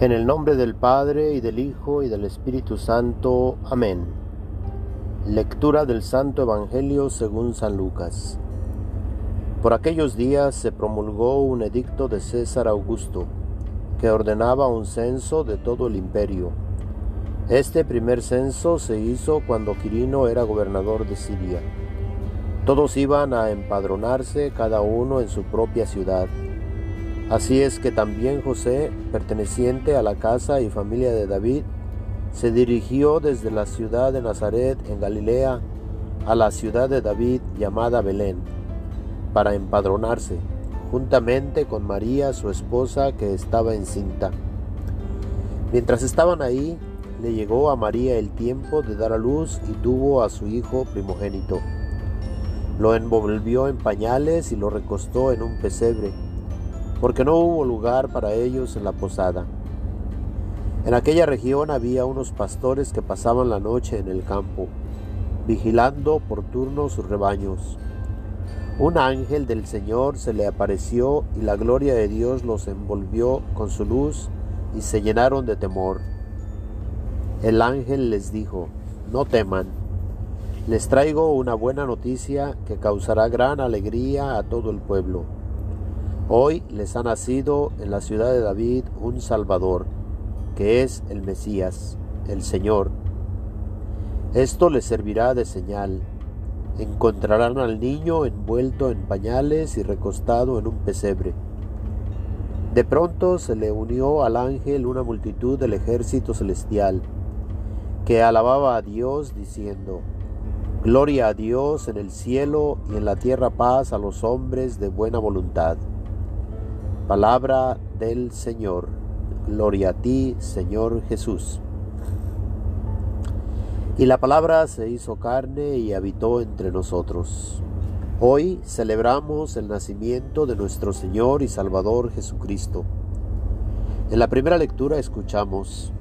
En el nombre del Padre y del Hijo y del Espíritu Santo. Amén. Lectura del Santo Evangelio según San Lucas. Por aquellos días se promulgó un edicto de César Augusto, que ordenaba un censo de todo el imperio. Este primer censo se hizo cuando Quirino era gobernador de Siria. Todos iban a empadronarse cada uno en su propia ciudad. Así es que también José, perteneciente a la casa y familia de David, se dirigió desde la ciudad de Nazaret en Galilea a la ciudad de David llamada Belén, para empadronarse, juntamente con María, su esposa, que estaba encinta. Mientras estaban ahí, le llegó a María el tiempo de dar a luz y tuvo a su hijo primogénito. Lo envolvió en pañales y lo recostó en un pesebre porque no hubo lugar para ellos en la posada. En aquella región había unos pastores que pasaban la noche en el campo, vigilando por turno sus rebaños. Un ángel del Señor se le apareció y la gloria de Dios los envolvió con su luz y se llenaron de temor. El ángel les dijo, no teman, les traigo una buena noticia que causará gran alegría a todo el pueblo Hoy les ha nacido en la ciudad de David un Salvador, que es el Mesías, el Señor. Esto les servirá de señal. Encontrarán al niño envuelto en pañales y recostado en un pesebre. De pronto se le unió al ángel una multitud del ejército celestial, que alababa a Dios diciendo, Gloria a Dios en el cielo y en la tierra paz a los hombres de buena voluntad. Palabra del Señor. Gloria a ti, Señor Jesús. Y la palabra se hizo carne y habitó entre nosotros. Hoy celebramos el nacimiento de nuestro Señor y Salvador Jesucristo. En la primera lectura escuchamos,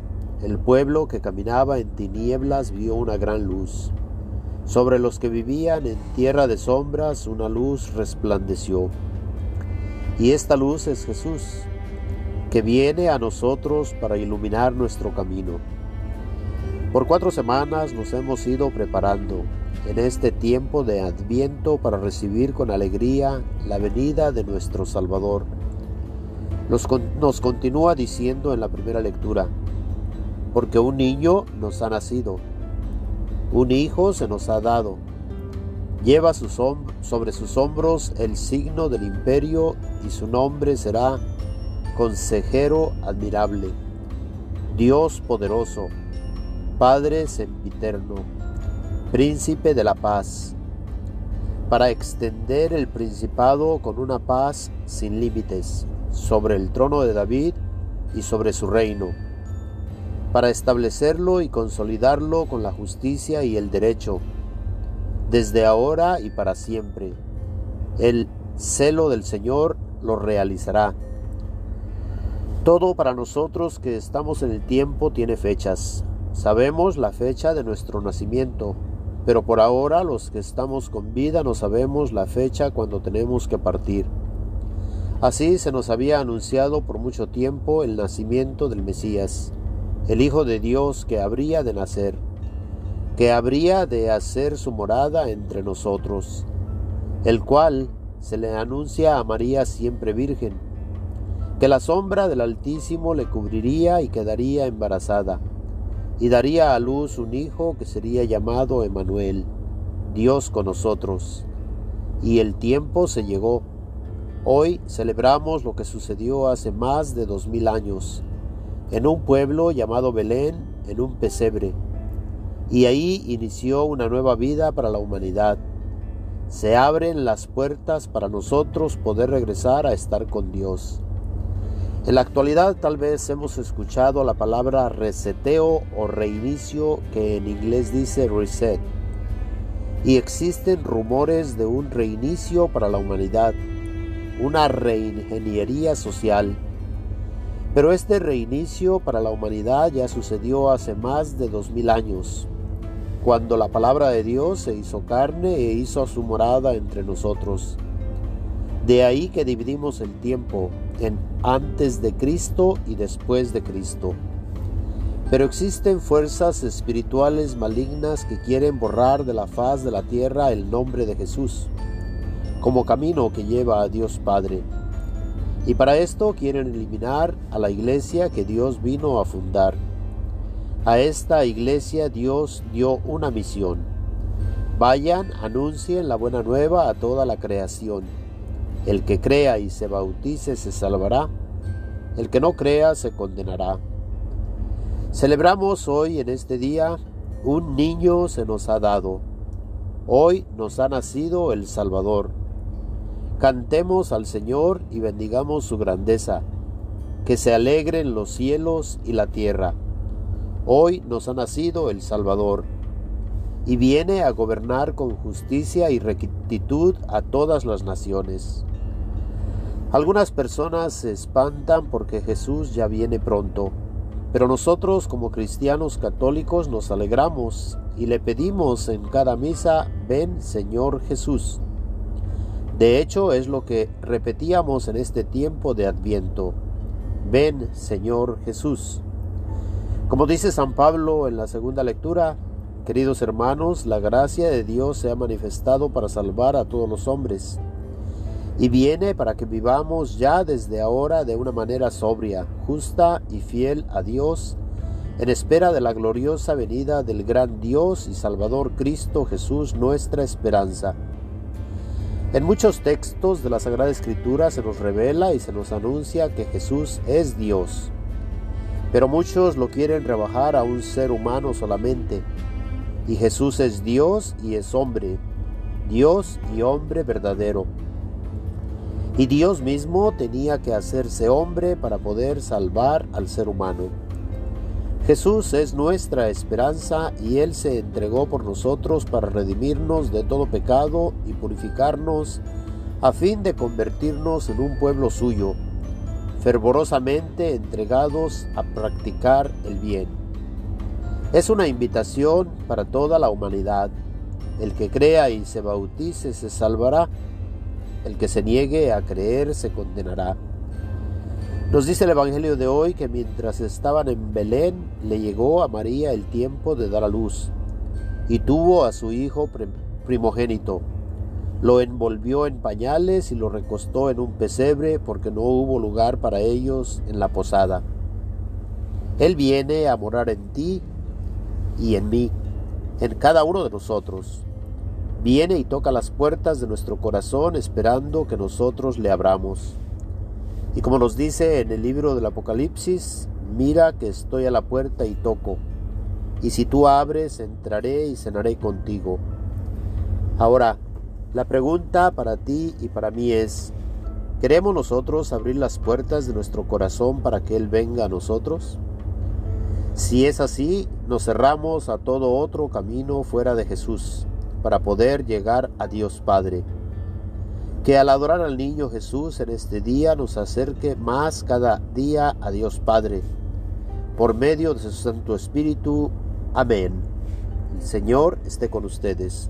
el pueblo que caminaba en tinieblas vio una gran luz. Sobre los que vivían en tierra de sombras una luz resplandeció. Y esta luz es Jesús, que viene a nosotros para iluminar nuestro camino. Por cuatro semanas nos hemos ido preparando en este tiempo de adviento para recibir con alegría la venida de nuestro Salvador. Nos, nos, continúa diciendo en la primera lectura, porque un niño nos ha nacido, un hijo se nos ha dado Lleva sobre sus hombros el signo del imperio y su nombre será Consejero admirable, Dios poderoso, Padre sempiterno, Príncipe de la paz, para extender el principado con una paz sin límites sobre el trono de David y sobre su reino, para establecerlo y consolidarlo con la justicia y el derecho desde ahora y para siempre. El celo del Señor lo realizará. Todo para nosotros que estamos en el tiempo tiene fechas. Sabemos la fecha de nuestro nacimiento, pero por ahora los que estamos con vida no sabemos la fecha cuando tenemos que partir. Así se nos había anunciado por mucho tiempo el nacimiento del Mesías, el Hijo de Dios que habría de nacer que habría de hacer su morada entre nosotros, el cual se le anuncia a María siempre virgen, que la sombra del Altísimo le cubriría y quedaría embarazada, y daría a luz un hijo que sería llamado Emanuel, Dios con nosotros. Y el tiempo se llegó. Hoy celebramos lo que sucedió hace más de dos mil años, en un pueblo llamado Belén, en un pesebre y ahí inició una nueva vida para la humanidad. Se abren las puertas para nosotros poder regresar a estar con Dios. En la actualidad tal vez hemos escuchado la palabra reseteo o reinicio que en inglés dice reset. Y existen rumores de un reinicio para la humanidad, una reingeniería social pero este reinicio para la humanidad ya sucedió hace más de dos mil años cuando la palabra de Dios se hizo carne e hizo su morada entre nosotros. De ahí que dividimos el tiempo en antes de Cristo y después de Cristo. Pero existen fuerzas espirituales malignas que quieren borrar de la faz de la tierra el nombre de Jesús, como camino que lleva a Dios Padre. Y para esto quieren eliminar a la iglesia que Dios vino a fundar. A esta iglesia Dios dio una misión. Vayan, anuncien la buena nueva a toda la creación. El que crea y se bautice se salvará. El que no crea se condenará. Celebramos hoy en este día un niño se nos ha dado. Hoy nos ha nacido el Salvador. Cantemos al Señor y bendigamos su grandeza. Que se alegren los cielos y la tierra. Hoy nos ha nacido el Salvador y viene a gobernar con justicia y rectitud a todas las naciones. Algunas personas se espantan porque Jesús ya viene pronto. Pero nosotros como cristianos católicos nos alegramos y le pedimos en cada misa, ven Señor Jesús. De hecho es lo que repetíamos en este tiempo de Adviento, ven Señor Jesús. Como dice San Pablo en la segunda lectura, queridos hermanos, la gracia de Dios se ha manifestado para salvar a todos los hombres y viene para que vivamos ya desde ahora de una manera sobria, justa y fiel a Dios, en espera de la gloriosa venida del gran Dios y Salvador Cristo Jesús, nuestra esperanza. En muchos textos de la Sagrada Escritura se nos revela y se nos anuncia que Jesús es Dios, pero muchos lo quieren rebajar a un ser humano solamente, y Jesús es Dios y es hombre, Dios y hombre verdadero. Y Dios mismo tenía que hacerse hombre para poder salvar al ser humano. Jesús es nuestra esperanza y Él se entregó por nosotros para redimirnos de todo pecado y purificarnos a fin de convertirnos en un pueblo suyo, fervorosamente entregados a practicar el bien. Es una invitación para toda la humanidad. El que crea y se bautice se salvará el que se niegue a creer se condenará. Nos dice el Evangelio de hoy que mientras estaban en Belén le llegó a María el tiempo de dar a luz y tuvo a su hijo primogénito. Lo envolvió en pañales y lo recostó en un pesebre porque no hubo lugar para ellos en la posada. Él viene a morar en ti y en mí, en cada uno de nosotros. Viene y toca las puertas de nuestro corazón esperando que nosotros le abramos. Y como nos dice en el libro del Apocalipsis, mira que estoy a la puerta y toco. Y si tú abres, entraré y cenaré contigo. Ahora, la pregunta para ti y para mí es, ¿queremos nosotros abrir las puertas de nuestro corazón para que Él venga a nosotros? Si es así, nos cerramos a todo otro camino fuera de Jesús para poder llegar a Dios Padre. Que al adorar al niño Jesús en este día nos acerque más cada día a Dios Padre. Por medio de su Santo Espíritu. Amén. El Señor esté con ustedes.